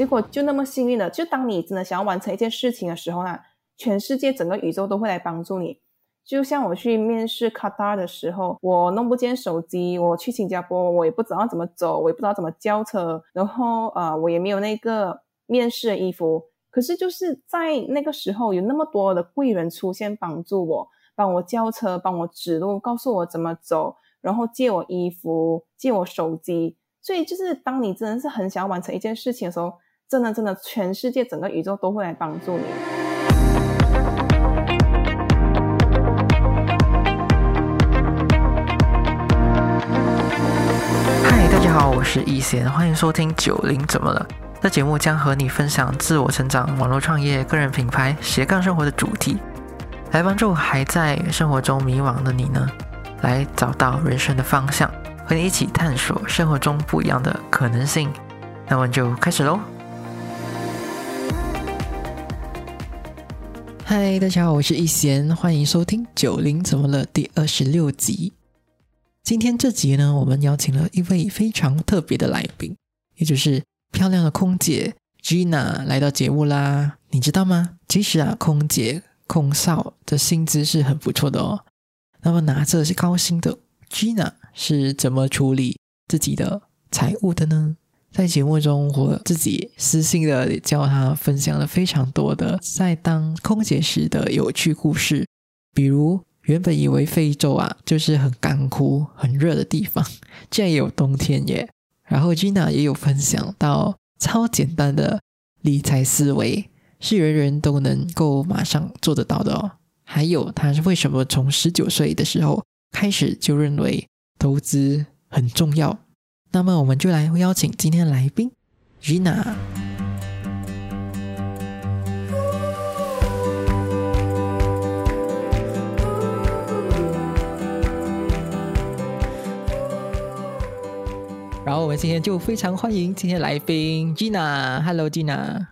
结果就那么幸运的，就当你真的想要完成一件事情的时候呢，全世界整个宇宙都会来帮助你。就像我去面试卡塔尔的时候，我弄不见手机，我去新加坡，我也不知道怎么走，我也不知道怎么叫车，然后呃，我也没有那个面试的衣服。可是就是在那个时候，有那么多的贵人出现帮助我，帮我叫车，帮我指路，告诉我怎么走，然后借我衣服，借我手机。所以就是当你真的是很想要完成一件事情的时候，真的真的，全世界整个宇宙都会来帮助你。嗨，大家好，我是易贤，欢迎收听九零怎么了？这节目将和你分享自我成长、网络创业、个人品牌、斜杠生活的主题，来帮助还在生活中迷惘的你呢，来找到人生的方向，和你一起探索生活中不一样的可能性。那我们就开始喽！嗨，大家好，我是易贤，欢迎收听九零怎么了第二十六集。今天这集呢，我们邀请了一位非常特别的来宾，也就是漂亮的空姐 Gina 来到节目啦。你知道吗？其实啊，空姐、空少的薪资是很不错的哦。那么拿着是高薪的 Gina 是怎么处理自己的财务的呢？在节目中，我自己私信的教他分享了非常多的在当空姐时的有趣故事，比如。原本以为非洲啊就是很干枯、很热的地方，竟然也有冬天耶。然后 Gina 也有分享到超简单的理财思维，是人人都能够马上做得到的哦。还有他是为什么从十九岁的时候开始就认为投资很重要。那么我们就来邀请今天的来宾 Gina。然后我们今天就非常欢迎今天来宾 Gina。Hello，Gina。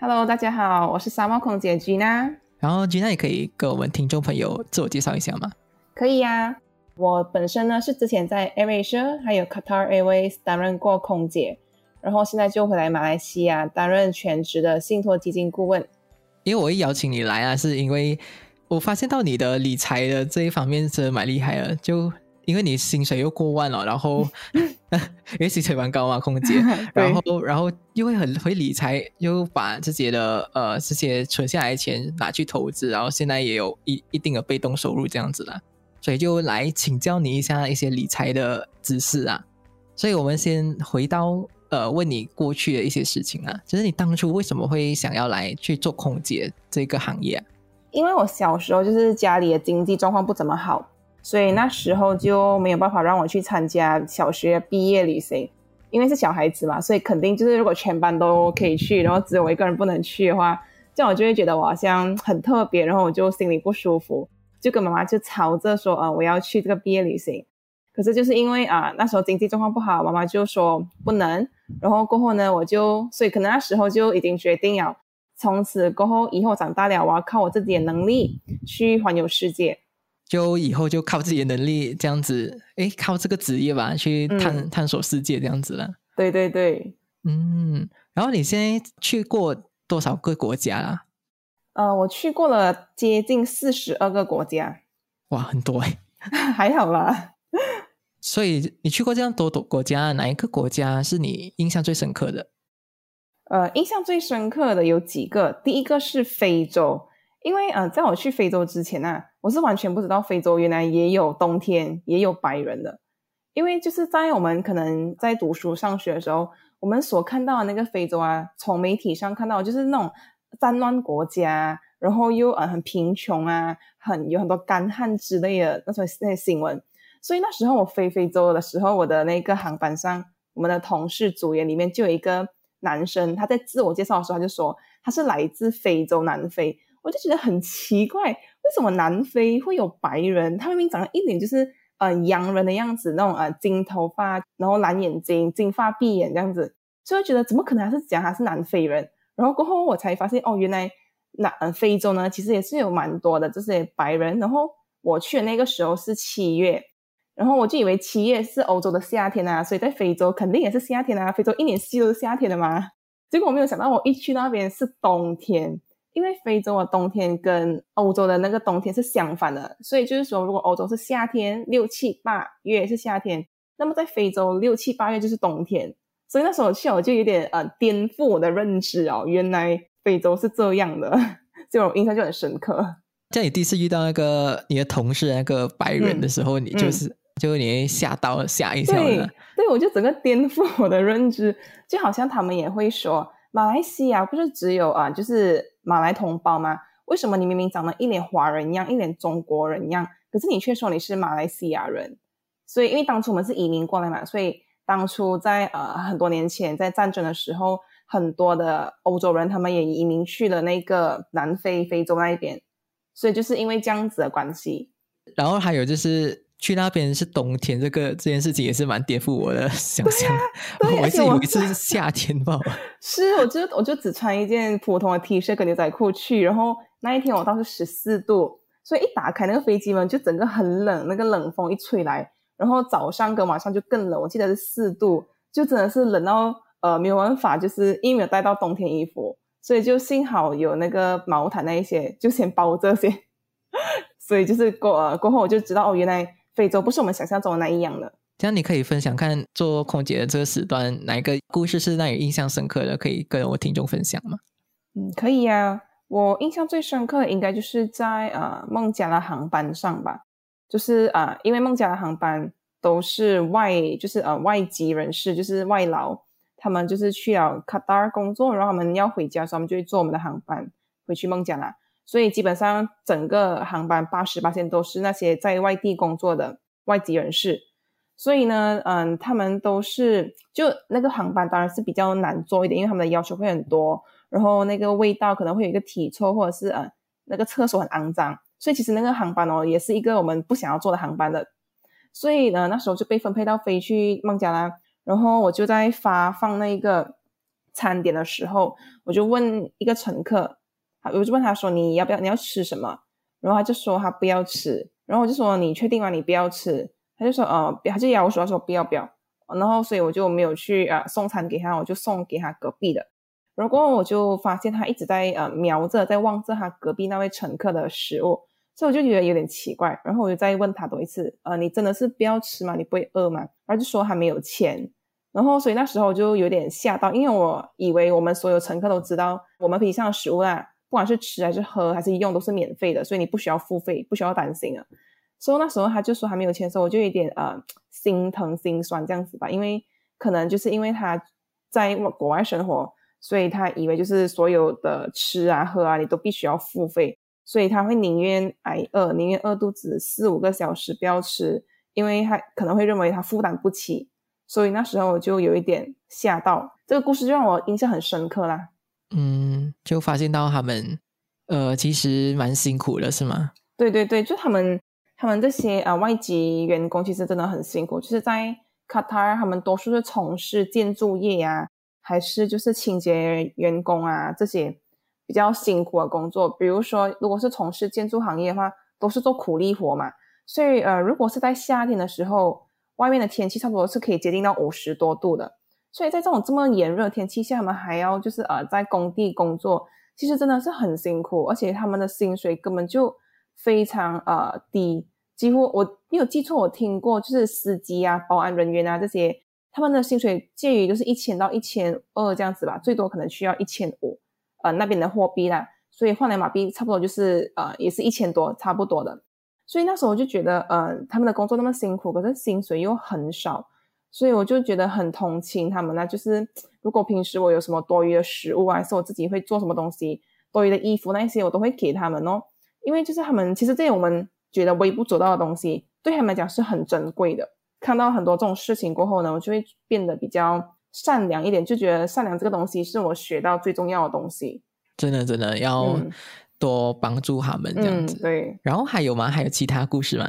Hello，大家好，我是沙漠空姐 Gina。然后 Gina 也可以跟我们听众朋友自我介绍一下吗？可以呀，我本身呢是之前在 AirAsia 还有 Qatar Airways 担任过空姐，然后现在就回来马来西亚担任全职的信托基金顾问。因为我一邀请你来啊，是因为我发现到你的理财的这一方面是蛮厉害的，就。因为你薪水又过万了，然后 因为薪水蛮高嘛，空姐，然后然后又会很会理财，又把自己的呃这些存下来的钱拿去投资，然后现在也有一一定的被动收入这样子啦，所以就来请教你一下一些理财的知识啊。所以我们先回到呃问你过去的一些事情啊，就是你当初为什么会想要来去做空姐这个行业？因为我小时候就是家里的经济状况不怎么好。所以那时候就没有办法让我去参加小学毕业旅行，因为是小孩子嘛，所以肯定就是如果全班都可以去，然后只有我一个人不能去的话，这样我就会觉得我好像很特别，然后我就心里不舒服，就跟妈妈就吵着说啊，我要去这个毕业旅行。可是就是因为啊那时候经济状况不好，妈妈就说不能。然后过后呢，我就所以可能那时候就已经决定了，从此过后以后长大了，我要靠我自己的能力去环游世界。就以后就靠自己的能力这样子，哎，靠这个职业吧，去探探索世界这样子了。对对对，嗯。然后你现在去过多少个国家啦？呃，我去过了接近四十二个国家。哇，很多哎，还好啦。所以你去过这样多多国家，哪一个国家是你印象最深刻的？呃，印象最深刻的有几个，第一个是非洲。因为呃，在我去非洲之前呢，我是完全不知道非洲原来也有冬天，也有白人的。因为就是在我们可能在读书上学的时候，我们所看到的那个非洲啊，从媒体上看到就是那种战乱国家，然后又呃很贫穷啊，很有很多干旱之类的那种那些新闻。所以那时候我飞非洲的时候，我的那个航班上，我们的同事组员里面就有一个男生，他在自我介绍的时候他就说他是来自非洲南非。我就觉得很奇怪，为什么南非会有白人？他明明长得一脸就是呃洋人的样子，那种呃金头发，然后蓝眼睛、金发碧眼这样子，所以觉得怎么可能还是讲他是南非人？然后过后我才发现，哦，原来南非洲呢其实也是有蛮多的这些白人。然后我去的那个时候是七月，然后我就以为七月是欧洲的夏天啊，所以在非洲肯定也是夏天啊，非洲一年四季都是夏天的嘛。结果我没有想到，我一去那边是冬天，因为非洲的冬天跟欧洲的那个冬天是相反的，所以就是说，如果欧洲是夏天，六七八月是夏天，那么在非洲六七八月就是冬天。所以那时候去，我就有点呃颠覆我的认知哦，原来非洲是这样的，这种印象就很深刻。在你第一次遇到那个你的同事那个白人的时候，你就是就你会吓到吓一跳了。对，我就整个颠覆我的认知，就好像他们也会说，马来西亚不是只有啊，就是马来同胞吗？为什么你明明长得一脸华人一样，一脸中国人一样，可是你却说你是马来西亚人？所以因为当初我们是移民过来嘛，所以。当初在呃很多年前，在战争的时候，很多的欧洲人他们也移民去了那个南非、非洲那一边，所以就是因为这样子的关系。然后还有就是去那边是冬天，这个这件事情也是蛮颠覆我的想象。我是以为是夏天吧？是，我就我就只穿一件普通的 T 恤跟牛仔裤去，然后那一天我当时十四度，所以一打开那个飞机门，就整个很冷，那个冷风一吹来。然后早上跟晚上就更冷，我记得是四度，就真的是冷到呃没有办法，就是因为没有带到冬天衣服，所以就幸好有那个毛毯那一些，就先包这些。所以就是过呃过后我就知道哦，原来非洲不是我们想象中的那一样的。这样你可以分享看做空姐的这个时段，哪一个故事是让你印象深刻的，可以跟我听众分享吗？嗯，可以呀。我印象最深刻应该就是在呃孟加拉航班上吧。就是啊，因为孟加拉航班都是外，就是呃外籍人士，就是外劳，他们就是去了卡达尔工作，然后他们要回家，所以他们就会坐我们的航班回去孟加拉。所以基本上整个航班八十八线都是那些在外地工作的外籍人士。所以呢，嗯，他们都是就那个航班当然是比较难做一点，因为他们的要求会很多，然后那个味道可能会有一个体臭，或者是呃那个厕所很肮脏。所以其实那个航班哦，也是一个我们不想要坐的航班的。所以呢，那时候就被分配到飞去孟加拉。然后我就在发放那个餐点的时候，我就问一个乘客，我就问他说：“你要不要？你要吃。什么？”然后他就说他不要吃。然后我就说：“你确定吗？你不要吃？”他就说：“呃，他就摇手说不要不要。”然后所以我就没有去啊送餐给他，我就送给他隔壁的。然后我就发现他一直在呃瞄着，在望着他隔壁那位乘客的食物。所以我就觉得有点奇怪，然后我就再问他多一次，呃，你真的是不要吃吗？你不会饿吗？他就说他没有钱，然后所以那时候我就有点吓到，因为我以为我们所有乘客都知道，我们飞机上的食物啊，不管是吃还是喝还是用都是免费的，所以你不需要付费，不需要担心啊。所以那时候他就说他没有钱的时候，我就有点呃心疼心酸这样子吧，因为可能就是因为他在国外生活，所以他以为就是所有的吃啊喝啊，你都必须要付费。所以他会宁愿挨饿，宁愿饿肚子四五个小时不要吃，因为他可能会认为他负担不起。所以那时候我就有一点吓到，这个故事就让我印象很深刻啦。嗯，就发现到他们呃其实蛮辛苦的，是吗？对对对，就他们他们这些呃外籍员工其实真的很辛苦，就是在卡塔尔，他们多数是从事建筑业呀，还是就是清洁员工啊这些。比较辛苦的工作，比如说，如果是从事建筑行业的话，都是做苦力活嘛。所以，呃，如果是在夏天的时候，外面的天气差不多是可以接近到五十多度的。所以在这种这么炎热的天气下，他们还要就是呃在工地工作，其实真的是很辛苦，而且他们的薪水根本就非常呃低，几乎我没有记错，我听过就是司机啊、保安人员啊这些，他们的薪水介于就是一千到一千二这样子吧，最多可能需要一千五。呃，那边的货币啦，所以换来马币差不多就是呃，也是一千多，差不多的。所以那时候我就觉得，呃，他们的工作那么辛苦，可是薪水又很少，所以我就觉得很同情他们呢。就是如果平时我有什么多余的食物啊，还是我自己会做什么东西，多余的衣服那些，我都会给他们哦。因为就是他们其实这些我们觉得微不足道的东西，对他们来讲是很珍贵的。看到很多这种事情过后呢，我就会变得比较。善良一点，就觉得善良这个东西是我学到最重要的东西。真的，真的要多帮助他们这样子。对。然后还有吗？还有其他故事吗？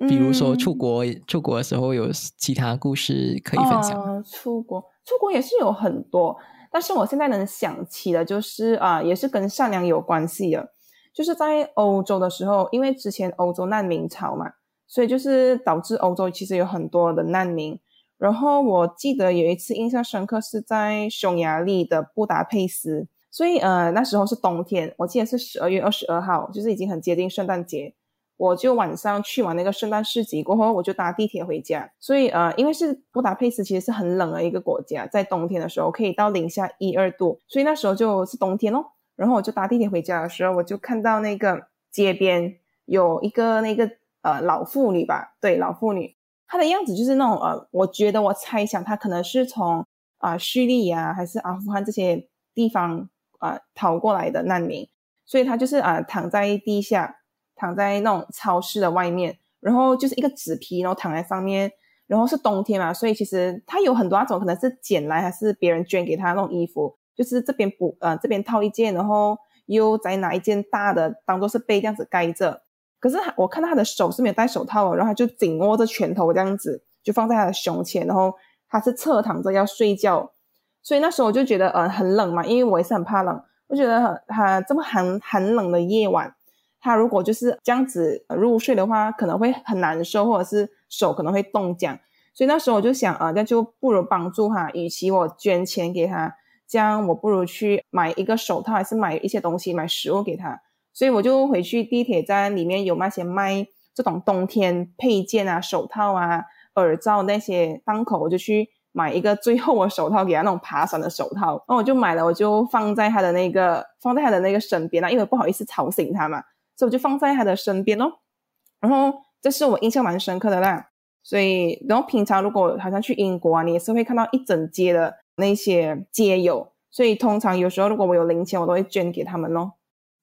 比如说出国，出国的时候有其他故事可以分享。出国，出国也是有很多，但是我现在能想起的，就是啊，也是跟善良有关系的。就是在欧洲的时候，因为之前欧洲难民潮嘛，所以就是导致欧洲其实有很多的难民。然后我记得有一次印象深刻是在匈牙利的布达佩斯，所以呃那时候是冬天，我记得是十二月二十二号，就是已经很接近圣诞节。我就晚上去完那个圣诞市集过后，我就搭地铁回家。所以呃，因为是布达佩斯，其实是很冷的一个国家，在冬天的时候可以到零下一二度，所以那时候就是冬天咯。然后我就搭地铁回家的时候，我就看到那个街边有一个那个呃老妇女吧，对，老妇女，他的样子就是那种呃，我觉得我猜想他可能是从啊叙利亚还是阿富汗这些地方啊逃过来的难民，所以他就是啊躺在地下。躺在那种超市的外面，然后就是一个纸皮，然后躺在上面，然后是冬天嘛，所以其实他有很多那种可能是捡来还是别人捐给他那种衣服，就是这边补呃这边套一件，然后又再拿一件大的当做是被这样子盖着。可是我看到他的手是没有戴手套，然后他就紧握着拳头这样子，就放在他的胸前，然后他是侧躺着要睡觉，所以那时候我就觉得呃很冷嘛，因为我也是很怕冷，我觉得他这么寒寒冷的夜晚。他如果就是这样子入睡的话，可能会很难受，或者是手可能会冻僵。所以那时候我就想啊，那就不如帮助他，与其我捐钱给他，这样我不如去买一个手套，还是买一些东西，买食物给他。所以我就回去地铁站里面有那些卖这种冬天配件啊，手套啊、耳罩那些档口，我就去买一个最厚的手套给他，那种爬山的手套。然后我就买了，我就放在他的那个放在他的那个身边啊，因为不好意思吵醒他嘛。所以我就放在他的身边哦，然后这是我印象蛮深刻的啦。所以，然后平常如果好像去英国啊，你也是会看到一整街的那些街友。所以通常有时候如果我有零钱，我都会捐给他们哦。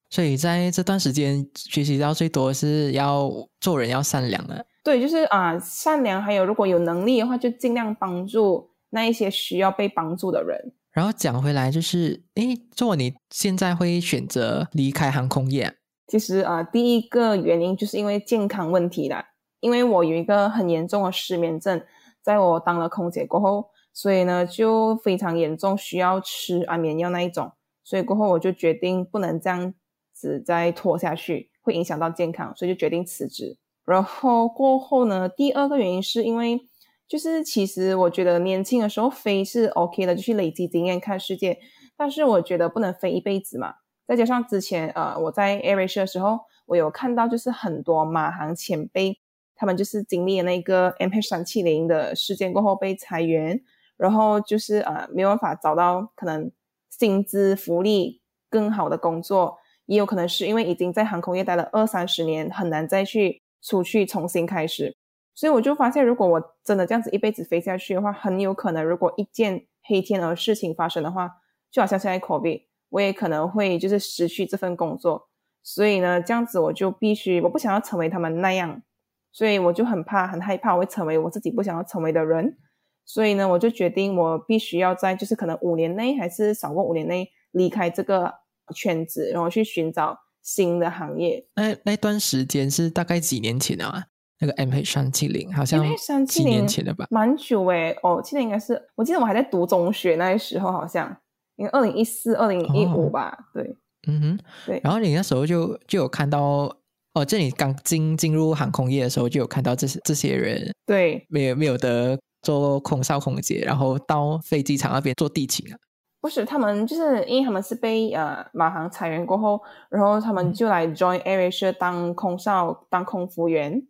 所以在这段时间学习到最多是要做人要善良的。对，就是啊，善良，还有如果有能力的话，就尽量帮助那一些需要被帮助的人。然后讲回来就是，诶，做你现在会选择离开航空业。其实啊，第一个原因就是因为健康问题啦。因为我有一个很严重的失眠症，在我当了空姐过后，所以呢就非常严重，需要吃安眠药那一种。所以过后我就决定不能这样子再拖下去，会影响到健康，所以就决定辞职。然后过后呢，第二个原因是因为，就是其实我觉得年轻的时候飞是 OK 的，就去累积经验看世界，但是我觉得不能飞一辈子嘛。再加上之前，呃，我在 AirAsia 的时候，我有看到就是很多马航前辈，他们就是经历了那个 MH 三七零的事件过后被裁员，然后就是呃没有办法找到可能薪资福利更好的工作，也有可能是因为已经在航空业待了二三十年，很难再去出去重新开始。所以我就发现，如果我真的这样子一辈子飞下去的话，很有可能如果一件黑天鹅事情发生的话，就好像现在 COVID。我也可能会就是失去这份工作，所以呢，这样子我就必须，我不想要成为他们那样，所以我就很怕、很害怕我会成为我自己不想要成为的人，所以呢，我就决定我必须要在就是可能五年内还是少过五年内离开这个圈子，然后去寻找新的行业。那那段时间是大概几年前啊？那个 M H 三七零好像几年前的吧？蛮久诶，哦，记得应该是，我记得我还在读中学那时候好像。因为二零一四、二零一五吧，对，嗯哼，对。然后你那时候就就有看到，哦，这里刚进进入航空业的时候，就有看到这些这些人，对，没有没有的做空少空姐，然后到飞机场那边做地勤啊。不是，他们就是因为他们是被呃马航裁员过后，然后他们就来 join AirAsia 当空少、当空服员。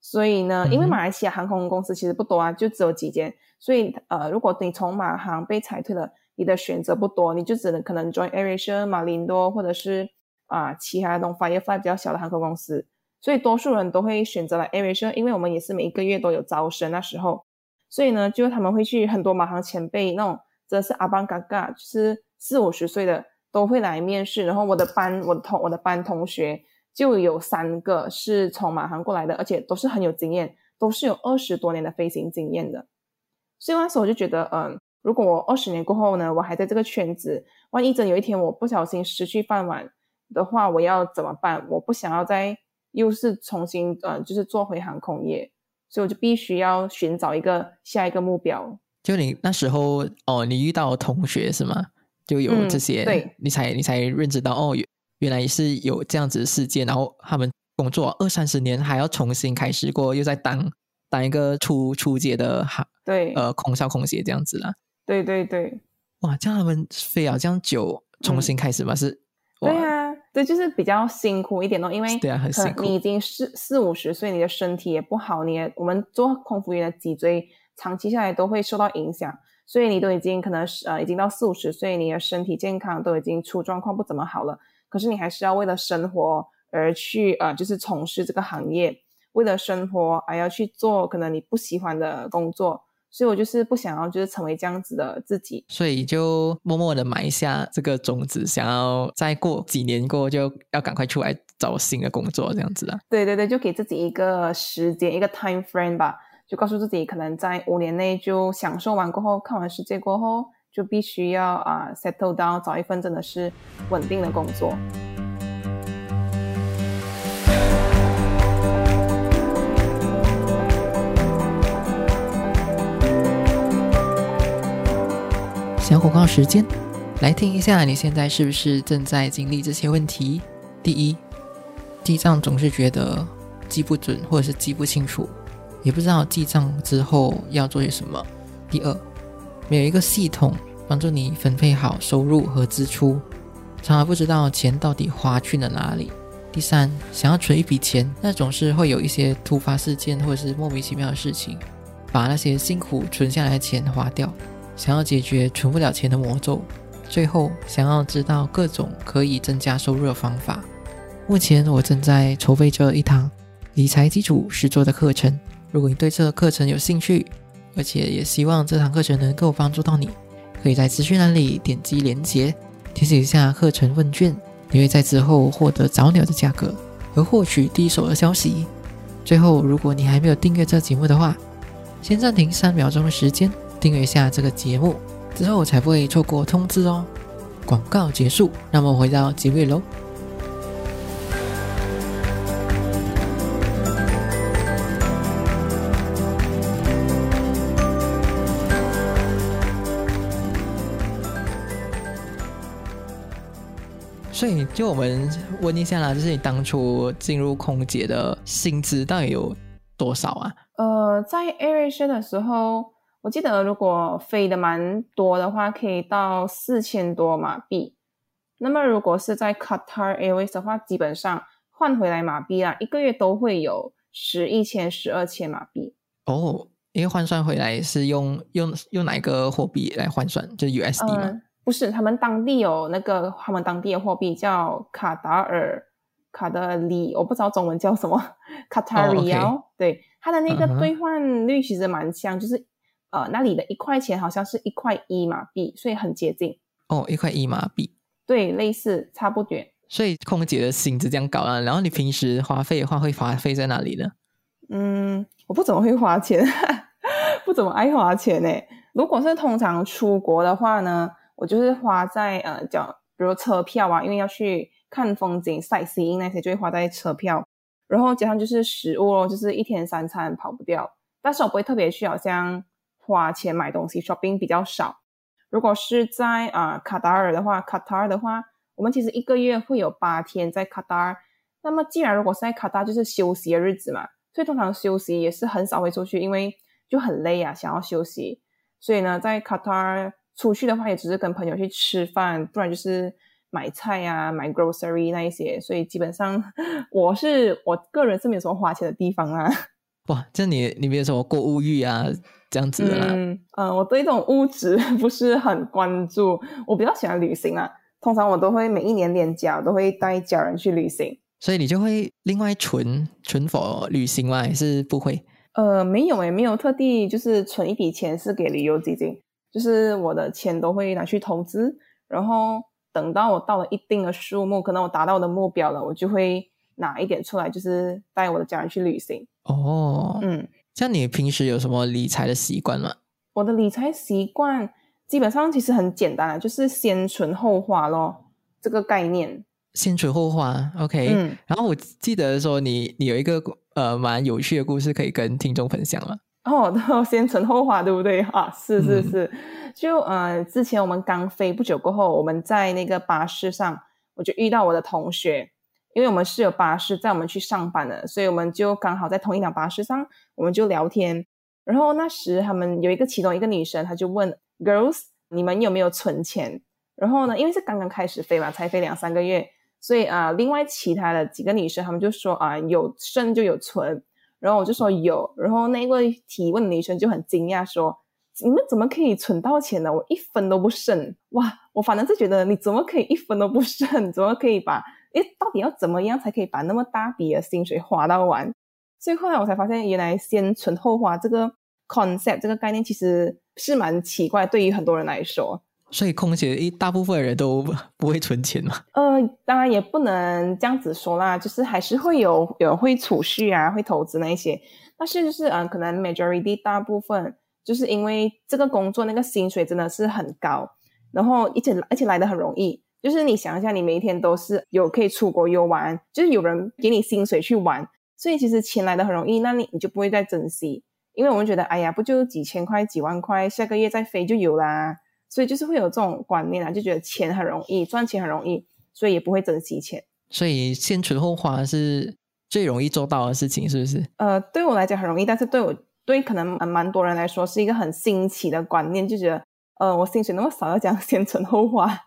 所以呢，因为马来西亚航空公司其实不多啊，就只有几间，所以呃，如果你从马航被裁退了。你的选择不多，你就只能可能 join AirAsia、马林多，或者是啊其他那种 Firefly 比较小的航空公司。所以多数人都会选择来 AirAsia，因为我们也是每一个月都有招生那时候。所以呢，就他们会去很多马航前辈那种，真的是阿邦嘎嘎，就是四五十岁的都会来面试。然后我的班，我的同我的班同学就有三个是从马航过来的，而且都是很有经验，都是有二十多年的飞行经验的。所以那时候我就觉得，嗯。如果我二十年过后呢，我还在这个圈子，万一真有一天我不小心失去饭碗的话，我要怎么办？我不想要再又是重新呃，就是做回航空业，所以我就必须要寻找一个下一个目标。就你那时候哦，你遇到同学是吗？就有这些，对，你才你才认知到哦，原原来是有这样子的事件，然后他们工作二三十年还要重新开始过，又在当。当一个初初阶的哈对，呃空少空姐这样子啦。对对对，哇，这样他们飞啊这样久重新开始吗？是哇对啊，对，就是比较辛苦一点咯，因为对啊很辛苦你已经四四五十岁，你的身体也不好，你也我们做空服员的脊椎长期下来都会受到影响，所以你都已经可能是呃已经到四五十岁，你的身体健康都已经出状况不怎么好了，可是你还是要为了生活而去呃就是从事这个行业，为了生活还要去做可能你不喜欢的工作，所以我就是不想要就是成为这样子的自己，所以就默默的埋下这个种子，想要再过几年过就要赶快出来找新的工作这样子啊。对对对，就给自己一个时间，一个 time frame 吧，就告诉自己，可能在五年内就享受完过后，看完世界过后，就必须要啊、settle down，找一份真的是稳定的工作。小广告时间，来听一下，你现在是不是正在经历这些问题？第一，记账总是觉得记不准，或者是记不清楚，也不知道记账之后要做些什么。第二，没有一个系统帮助你分配好收入和支出，常常不知道钱到底花去了哪里。第三，想要存一笔钱，那总是会有一些突发事件或者是莫名其妙的事情，把那些辛苦存下来的钱花掉。想要解决存不了钱的魔咒，最后想要知道各种可以增加收入的方法。目前我正在筹备着一堂理财基础实作的课程，如果你对这个课程有兴趣，而且也希望这堂课程能够帮助到你，可以在资讯栏里点击连接，填写一下课程问卷，你会在之后获得早鸟的价格和获取第一手的消息。最后，如果你还没有订阅这节目的话，先暂停三秒钟的时间。订阅一下这个节目，之后才不会错过通知哦。广告结束，那么回到结尾喽。就我们问一下啦，就是你当初进入空姐的薪资到底有多少啊？呃，在 AirAsia 的时候，我记得如果飞的蛮多的话，可以到四千多马币。那么如果是在 Qatar Airways 的话，基本上换回来马币啊，一个月都会有十一千、十二千马币。哦，因为换算回来是用用用哪个货币来换算？就是 USD 吗？嗯，不是，他们当地有那个他们当地的货币叫卡达尔卡德里，我不知道中文叫什么，卡塔里奥。对，它的那个兑换率其实蛮像，就是呃那里的一块钱好像是一块一马币，所以很接近。哦，一块一马币。对，类似差不多。所以空姐的薪资这样高啊，然后你平时花费的话会花费在哪里呢？嗯，我不怎么会花钱，不怎么爱花钱呢。如果是通常出国的话呢，我就是花在呃，叫比如车票啊，因为要去看风景、sightseeing 那些，就会花在车票。然后加上就是食物咯，就是一天三餐跑不掉。但是我不会特别去好像花钱买东西，shopping 比较少。如果是在啊、卡达尔的话，卡塔尔的话，我们其实一个月会有八天在卡塔尔。那么既然如果是在卡达，就是休息的日子嘛，所以通常休息也是很少会出去，因为就很累啊，想要休息。所以呢，在卡塔尔出去的话，也只是跟朋友去吃饭，不然就是买菜呀、买 grocery 那一些。所以基本上我是我个人是没有什么花钱的地方啦。哇，这你你没有什么购物欲啊，这样子的啦。嗯呃，我对这种物质 不是很关注，我比较喜欢旅行啊。通常我都会每一年年假我都会带家人去旅行。所以你就会另外存存否旅行吗？还是不会？呃，没有诶，没有特地就是存一笔钱是给旅游基金，就是我的钱都会拿去投资，然后等到我到了一定的数目，可能我达到我的目标了，我就会拿一点出来，就是带我的家人去旅行。哦，嗯，像你平时有什么理财的习惯吗？我的理财习惯基本上其实很简单啊，就是先存后花咯，这个概念。先存后花，OK。嗯，然后我记得说你你有一个呃蛮有趣的故事可以跟听众分享吗？哦，都先存后花，对不对啊？是是嗯是，就呃，之前我们刚飞不久过后，我们在那个巴士上，我就遇到我的同学，因为我们是有巴士载我们去上班的，所以我们就刚好在同一辆巴士上，我们就聊天。然后那时他们有一个其中一个女生，她就问 girls，你们有没有存钱？然后呢，因为是刚刚开始飞嘛，才飞两三个月，所以啊，另外其他的几个女生，她们就说啊，有剩就有存。然后我就说有，然后那位提问的女生就很惊讶说，你们怎么可以存到钱呢？我一分都不剩。哇，我反正是觉得你怎么可以一分都不剩？怎么可以把？诶，到底要怎么样才可以把那么大笔的薪水花到完？所以后来我才发现，原来先存后花这个 concept 这个概念其实是蛮奇怪，对于很多人来说。所以空姐一大部分人都不会存钱嘛？呃，当然也不能这样子说啦，就是还是会有有会储蓄啊，会投资那一些。但是就是嗯，可能 majority 大部分就是因为这个工作那个薪水真的是很高，然后而且而且来的很容易。就是你想一下，你每一天都是有可以出国游玩，就是有人给你薪水去玩，所以其实钱来的很容易，那你你就不会再珍惜，因为我们觉得，哎呀，不就几千块、几万块，下个月再飞就有啦，所以就是会有这种观念啊，就觉得钱很容易，赚钱很容易，所以也不会珍惜钱。所以先存后花是最容易做到的事情，是不是？呃，对我来讲很容易，但是对我对可能蛮多人来说是一个很新奇的观念，就觉得，呃，我薪水那么少，要讲 先存后花。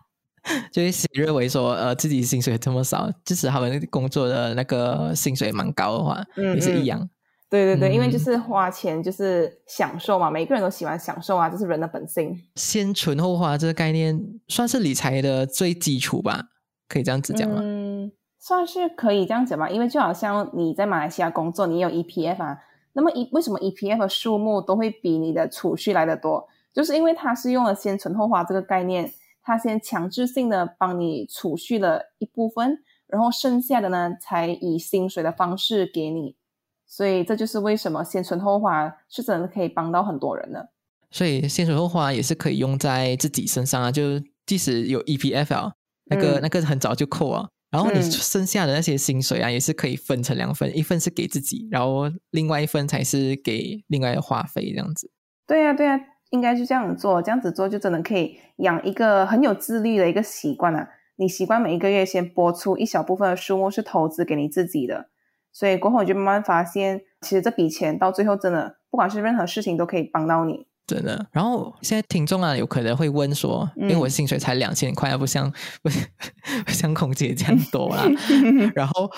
就会认为说，呃，自己薪水这么少，即使他们工作的那个薪水蛮高的话，也是一样。对对对，因为就是花钱就是享受嘛，每个人都喜欢享受啊，这是人的本性。先存后花这个概念，算是理财的最基础吧？可以这样子讲吗？嗯，算是可以这样讲吧。因为就好像你在马来西亚工作，你有 EPF 啊，那么一为什么 EPF 的数目都会比你的储蓄来的多？就是因为它是用了先存后花这个概念。它先强制性的帮你储蓄了一部分，然后剩下的呢，才以薪水的方式给你。所以这就是为什么先存后花是真的可以帮到很多人的。所以先存后花也是可以用在自己身上啊，就即使有 EPFL 那个那个很早就扣啊，然后你剩下的那些薪水啊，也是可以分成两份，一份是给自己，然后另外一份才是给另外的花费这样子。对呀，对呀。应该就这样做，这样子做就真的可以养一个很有自律的一个习惯啊！你习惯每一个月先拨出一小部分的数目是投资给你自己的，所以过后你就慢慢发现，其实这笔钱到最后真的，不管是任何事情都可以帮到你。真的。然后现在听众啊，有可能会问说，因为我薪水才两千块，不像 不像空姐这样多啦。然后，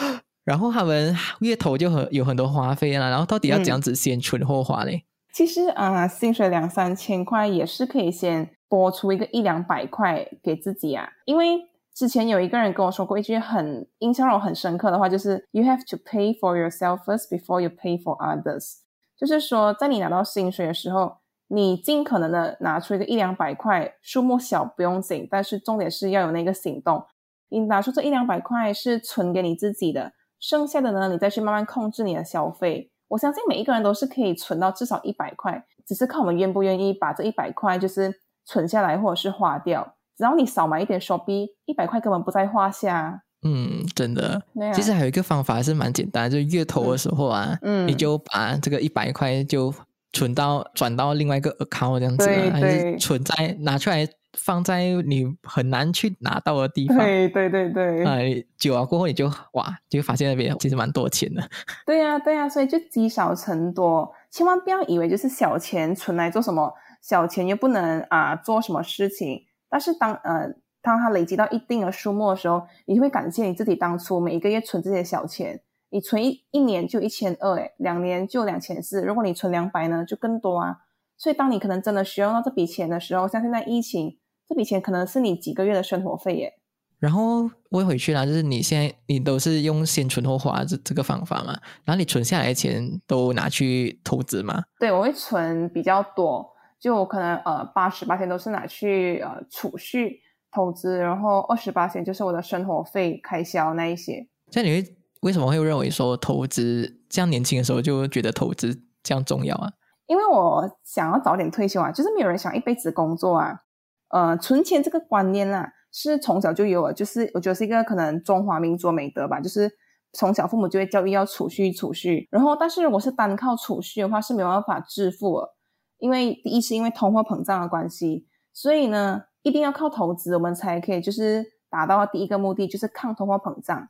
然后他们月头就很有很多花费啊，然后到底要怎样子先存后花嘞？其实啊，薪水两三千块也是可以先拨出一个一两百块给自己啊。因为之前有一个人跟我说过一句很印象让我很深刻的话，就是 “You have to pay for yourself first before you pay for others”。就是说，在你拿到薪水的时候，你尽可能的拿出一个一两百块，数目小不用紧，但是重点是要有那个行动。你拿出这一两百块是存给你自己的，剩下的呢，你再去慢慢控制你的消费。我相信每一个人都是可以存到至少一百块，只是看我们愿不愿意把这一百块就是存下来或者是花掉。只要你少买一点手币，一百块根本不在话下。嗯，真的。其实还有一个方法是蛮简单，就是月头的时候啊，嗯，你就把这个一百块就存到转到另外一个 account 这样子，还是存在拿出来。放在你很难去拿到的地方，对对对久了过后你就哇，就发现那边其实蛮多钱的。对呀对呀，所以就积少成多，千万不要以为就是小钱存来做什么，小钱又不能啊做什么事情。但是当呃当它累积到一定的数目的时候，你就会感谢你自己当初每一个月存这些小钱。你存一一年就一千二，哎，两年就两千四。如果你存两百呢，就更多啊。所以当你可能真的需要到这笔钱的时候，像现在疫情。这笔钱可能是你几个月的生活费耶。然后问回去啦，就是你现在你都是用先存后花这这个方法嘛？然后你存下来的钱都拿去投资吗？对，我会存比较多，就可能呃八十八千都是拿去呃储蓄投资，然后二十八千就是我的生活费开销那一些。那你会为什么会认为说投资这样年轻的时候就觉得投资这样重要啊？因为我想要早点退休啊，就是没有人想一辈子工作啊。呃，存钱这个观念啊，是从小就有了，就是我觉得是一个可能中华民族美德吧，就是从小父母就会教育要储蓄储蓄。然后，但是如果是单靠储蓄的话，是没有办法致富了，因为第一是因为通货膨胀的关系，所以呢，一定要靠投资，我们才可以就是达到第一个目的，就是抗通货膨胀。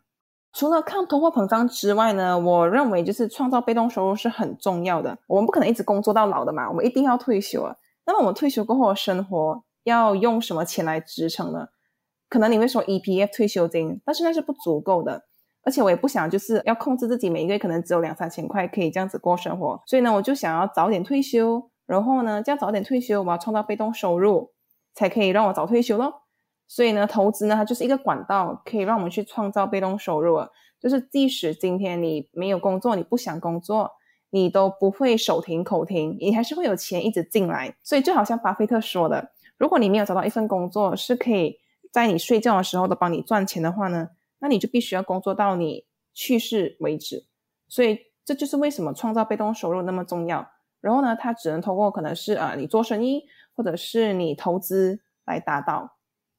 除了抗通货膨胀之外呢，我认为就是创造被动收入是很重要的。我们不可能一直工作到老的嘛，我们一定要退休啊。那么我们退休过后的生活要用什么钱来支撑呢？可能你会说 EPF 退休金，但是那是不足够的。而且我也不想就是要控制自己每一个月可能只有两三千块可以这样子过生活，所以呢，我就想要早点退休，然后呢，这样早点退休，我要创造被动收入，才可以让我早退休咯。所以呢，投资呢，它就是一个管道，可以让我们去创造被动收入。就是即使今天你没有工作，你不想工作，你都不会手停口停，你还是会有钱一直进来。所以就好像巴菲特说的，如果你没有找到一份工作是可以在你睡觉的时候都帮你赚钱的话呢，那你就必须要工作到你去世为止。所以这就是为什么创造被动收入那么重要。然后呢，它只能通过可能是啊，你做生意或者是你投资来达到。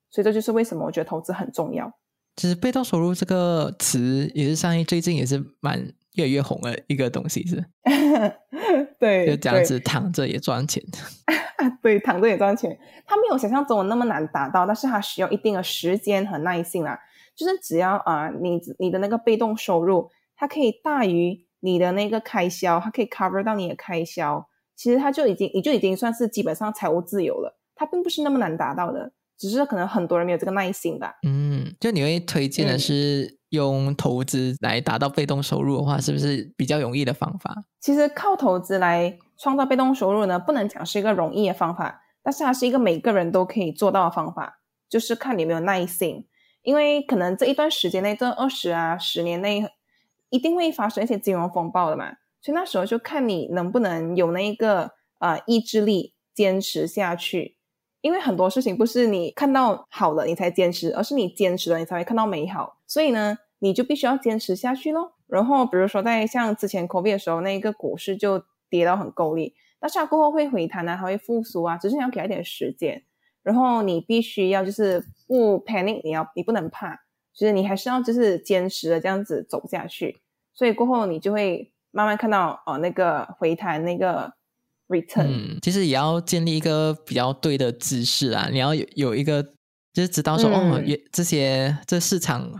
所以这就是为什么我觉得投资很重要。其实被动收入这个词也是上一最近也是蛮越来越红的一个东西，是。对，就这样子躺着也赚钱。对，躺着也赚钱。它没有想象中的那么难达到，但是它需要一定的时间和耐性啊。就是只要啊，你你的那个被动收入，它可以大于你的那个开销，它可以 cover 到你的开销，其实它就已经你就已经算是基本上财务自由了。它并不是那么难达到的。只是可能很多人没有这个耐心吧。嗯，就你会推荐的是用投资来达到被动收入的话，是不是比较容易的方法？其实靠投资来创造被动收入呢，不能讲是一个容易的方法，但是它是一个每个人都可以做到的方法，就是看你有没有耐心。因为可能这一段时间内，这二十啊十年内，一定会发生一些金融风暴的嘛，所以那时候就看你能不能有那一个呃意志力坚持下去。因为很多事情不是你看到好了你才坚持，而是你坚持了你才会看到美好。所以呢，你就必须要坚持下去咯。然后，比如说在像之前 COVID 的时候，那一个股市就跌到很够力，但是它过后会回弹啊，它会复苏啊，只是你要给它一点时间。然后你必须要就是不 panic，你要你不能怕，就是你还是要就是坚持的这样子走下去。所以过后你就会慢慢看到哦那个回弹那个。return。嗯，其实也要建立一个比较对的姿势啊！你要有有一个，就是知道说哦，也这些这市场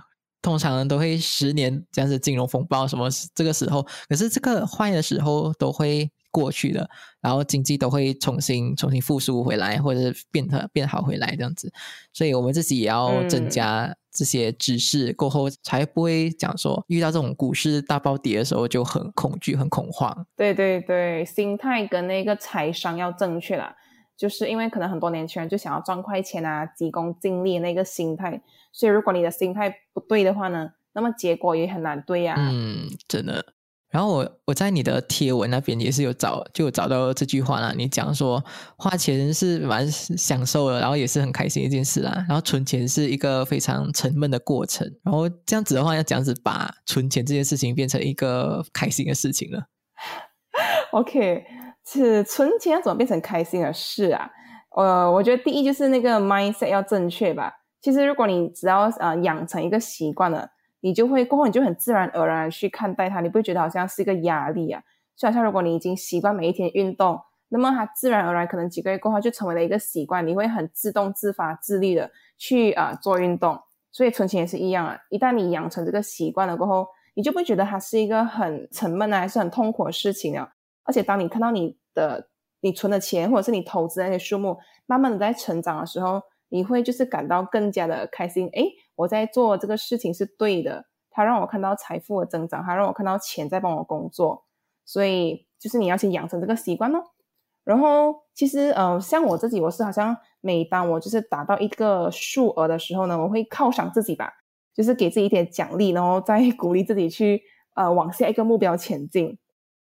通常都会十年这样子金融风暴什么这个时候，可是这个坏的时候都会过去的，然后经济都会重新重新复苏回来，或者是变得变好回来这样子，所以我们自己也要增加。这些知识过后，才不会讲说遇到这种股市大暴跌的时候就很恐惧、很恐慌。对对对，心态跟那个财商要正确啦。就是因为可能很多年轻人就想要赚快钱啊，急功近利那个心态，所以如果你的心态不对的话呢，那么结果也很难对呀。嗯，真的。然后我我在你的贴文那边也是有找，就找到这句话啦。你讲说花钱是蛮享受的，然后也是很开心一件事啦。然后存钱是一个非常沉闷的过程。然后这样子的话，要这样子把存钱这件事情变成一个开心的事情了。OK，是存钱要怎么变成开心的事啊？呃，我觉得第一就是那个 mindset 要正确吧。其实如果你只要呃养成一个习惯了。你就会过后，你就很自然而然去看待它，你不会觉得好像是一个压力啊。就好像如果你已经习惯每一天运动，那么它自然而然可能几个月过后就成为了一个习惯，你会很自动自发自律的去啊做运动。所以存钱也是一样啊，一旦你养成这个习惯了过后，你就不会觉得它是一个很沉闷啊，还是很痛苦的事情啊。而且当你看到你的你存的钱或者是你投资那些数目慢慢的在成长的时候，你会就是感到更加的开心，诶，我在做这个事情是对的，它让我看到财富的增长，它让我看到钱在帮我工作，所以就是你要先养成这个习惯哦。然后其实，呃，像我自己，我是好像每当我就是达到一个数额的时候呢，我会犒赏自己吧，就是给自己一点奖励，然后再 鼓励自己去呃往下一个目标前进。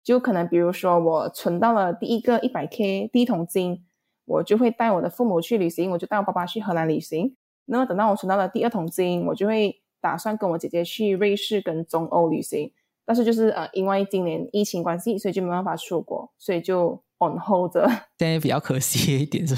就可能比如说我存到了第一个一百 K 第一桶金。我就会带我的父母去旅行，我就带我爸爸去荷兰旅行。那么等到我存到了第二桶金，我就会打算跟我姐姐去瑞士跟中欧旅行。但是就是呃，因为今年疫情关系，所以就没办法出国，所以就 on hold 着。现在比较可惜一点是？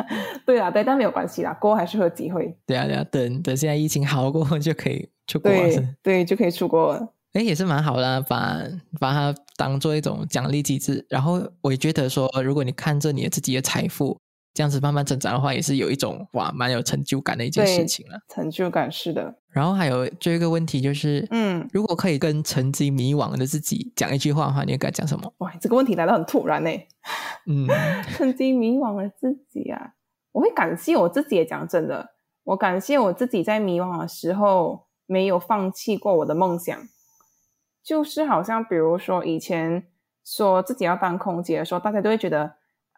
对啊，对，但没有关系啦，过后还是有机会。对啊，对啊，等等现在疫情好过后就可以出国。对对，就可以出国了。哎，也是蛮好的，把把它当做一种奖励机制。然后我也觉得说，如果你看着你的自己的财富，这样子慢慢增长的话，也是有一种哇，蛮有成就感的一件事情了。成就感是的。然后还有最后一个问题就是，嗯，如果可以跟曾经迷惘的自己讲一句话的话，你应该讲什么？哇，这个问题来的很突然呢。嗯，曾经迷惘的自己啊，我会感谢我自己。讲真的，我感谢我自己在迷惘的时候没有放弃过我的梦想。就是好像比如说以前说自己要当空姐的时候，大家都会觉得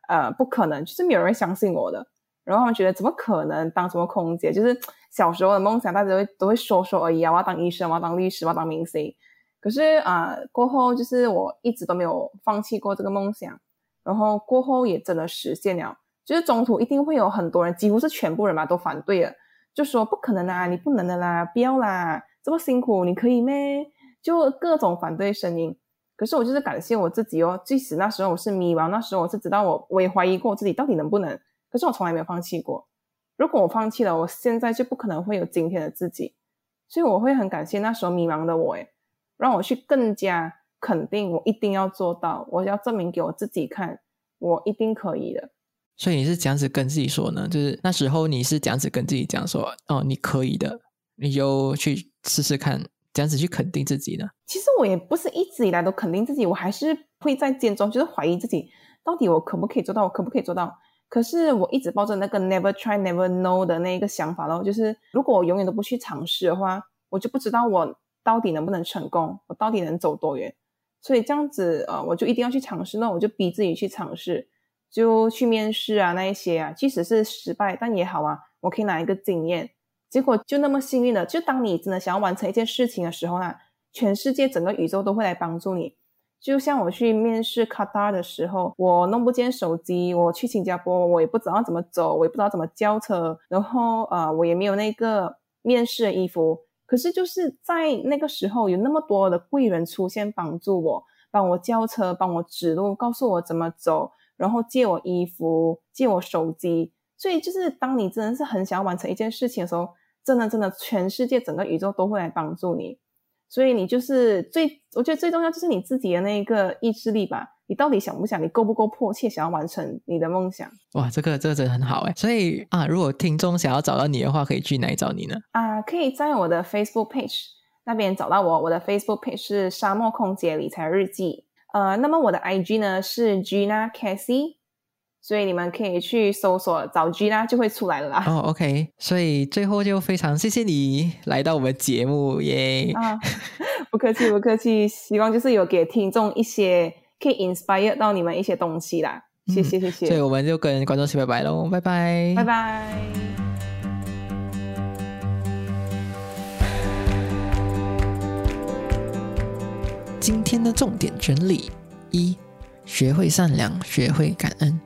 呃不可能，就是没有人相信我的。然后他们觉得怎么可能当什么空姐？就是小时候的梦想，大家都会都会说说而已啊！我要当医生，我要当律师，我要当明星。可是啊，过后就是我一直都没有放弃过这个梦想，然后过后也真的实现了。就是中途一定会有很多人，几乎是全部人吧，都反对了，就说不可能啊，你不能的啦，不要啦，这么辛苦，你可以咩？就各种反对声音。可是我就是感谢我自己哦，即使那时候我是迷茫，那时候我是知道我我也怀疑过自己到底能不能。可是我从来没有放弃过。如果我放弃了，我现在就不可能会有今天的自己。所以我会很感谢那时候迷茫的我，诶，让我去更加肯定，我一定要做到，我要证明给我自己看，我一定可以的。所以你是这样子跟自己说呢？就是那时候你是这样子跟自己讲说：“哦，你可以的，你就去试试看。”这样子去肯定自己呢？其实我也不是一直以来都肯定自己，我还是会在间中就是怀疑自己，到底我可不可以做到，我可不可以做到？可是我一直抱着那个 never try never know 的那一个想法咯，就是如果我永远都不去尝试的话，我就不知道我到底能不能成功，我到底能走多远。所以这样子呃，我就一定要去尝试，那我就逼自己去尝试，就去面试啊，那一些啊，即使是失败，但也好啊，我可以拿一个经验。结果就那么幸运的，就当你真的想要完成一件事情的时候呢，全世界整个宇宙都会来帮助你。就像我去面试卡塔尔的时候，我弄不见手机，我去新加坡，我也不知道怎么走，我也不知道怎么叫车，然后呃，我也没有那个面试的衣服。可是就是在那个时候，有那么多的贵人出现帮助我，帮我叫车，帮我指路，告诉我怎么走，然后借我衣服，借我手机。所以就是当你真的是很想要完成一件事情的时候，真的真的，全世界整个宇宙都会来帮助你。所以你就是最，我觉得最重要就是你自己的那个意志力吧。你到底想不想？你够不够迫切想要完成你的梦想？哇，这个这个真的很好哎。所以啊，如果听众想要找到你的话，可以去哪里找你呢？啊，可以在我的 Facebook page 那边找到我。我的 Facebook page 是沙漠空姐理财日记。呃，那么我的 IG 呢是 Gina Cassie。所以你们可以去搜索找 G 啦，就会出来了啦。哦，OK，所以最后就非常谢谢你来到我们节目耶！啊，不客气，不客气。希望就是有给听众一些可以 inspire 到你们一些东西啦。谢谢，谢谢。所以我们就跟观众说拜拜喽，拜拜，拜拜。今天的重点整理：一、学会善良，学会感恩。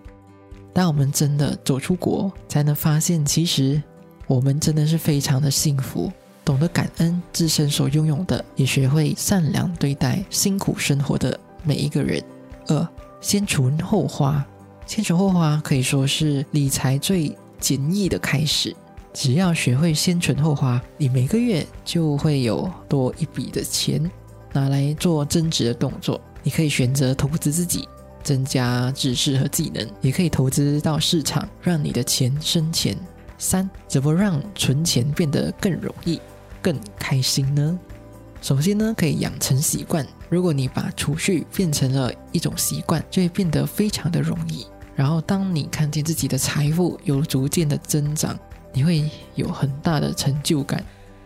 当我们真的走出国，才能发现，其实我们真的是非常的幸福，懂得感恩自身所拥有的，也学会善良对待辛苦生活的每一个人。二，先存后花，先存后花可以说是理财最简易的开始。只要学会先存后花，你每个月就会有多一笔的钱拿来做增值的动作。你可以选择投资自己。增加知识和技能，也可以投资到市场，让你的钱生钱。三，怎么让存钱变得更容易、更开心呢？首先呢，可以养成习惯。如果你把储蓄变成了一种习惯，就会变得非常的容易。然后，当你看见自己的财富有逐渐的增长，你会有很大的成就感。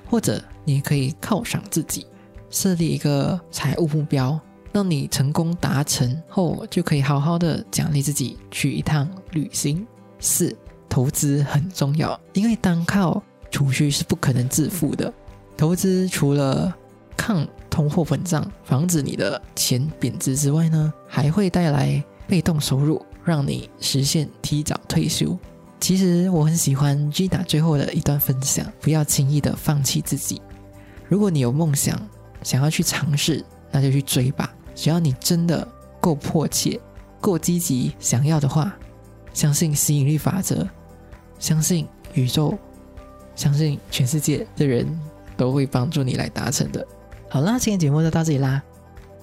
或者，你可以犒赏自己，设立一个财务目标。当你成功达成后，就可以好好的奖励自己去一趟旅行。四，投资很重要，因为单靠储蓄是不可能致富的。投资除了抗通货膨胀、防止你的钱贬值之外呢，还会带来被动收入，让你实现提早退休。其实我很喜欢 Gina 最后的一段分享：不要轻易的放弃自己。如果你有梦想，想要去尝试，那就去追吧。只要你真的够迫切、够积极，想要的话，相信吸引力法则，相信宇宙，相信全世界的人都会帮助你来达成的。好啦，今天节目就到这里啦。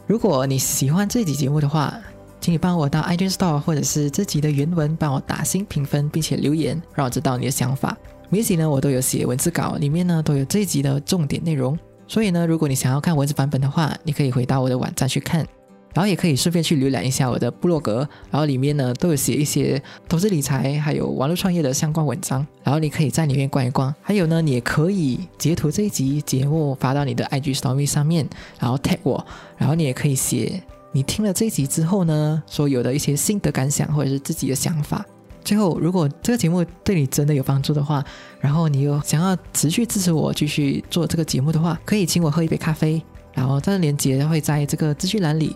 如果你喜欢这集节目的话，请你帮我到 iTunes Store 或者是这集的原文帮我打新评分，并且留言，让我知道你的想法。每集呢，我都有写文字稿，里面呢都有这集的重点内容。所以呢，如果你想要看文字版本的话，你可以回到我的网站去看。然后也可以顺便去浏览一下我的部落格，然后里面呢都有写一些投资理财还有网络创业的相关文章，然后你可以在里面逛一逛。还有呢，你也可以截图这一集节目发到你的 IG Story 上面，然后 tag 我，然后你也可以写你听了这一集之后呢，所有的一些心得感想或者是自己的想法。最后，如果这个节目对你真的有帮助的话，然后你又想要持续支持我继续做这个节目的话，可以请我喝一杯咖啡，然后这个链接会在这个资讯栏里。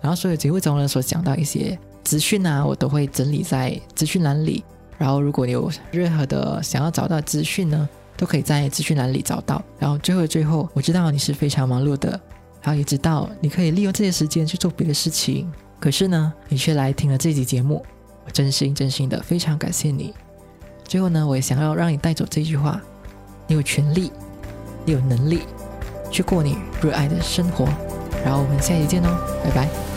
然后所有节目中呢所讲到一些资讯啊，我都会整理在资讯栏里。然后如果有任何的想要找到资讯呢，都可以在资讯栏里找到。然后最后最后，我知道你是非常忙碌的，然后也知道你可以利用这些时间去做别的事情，可是呢，你却来听了这集节目，我真心真心的非常感谢你。最后呢，我也想要让你带走这句话：你有权利，你有能力去过你热爱的生活。然后我们下期见哦，拜拜。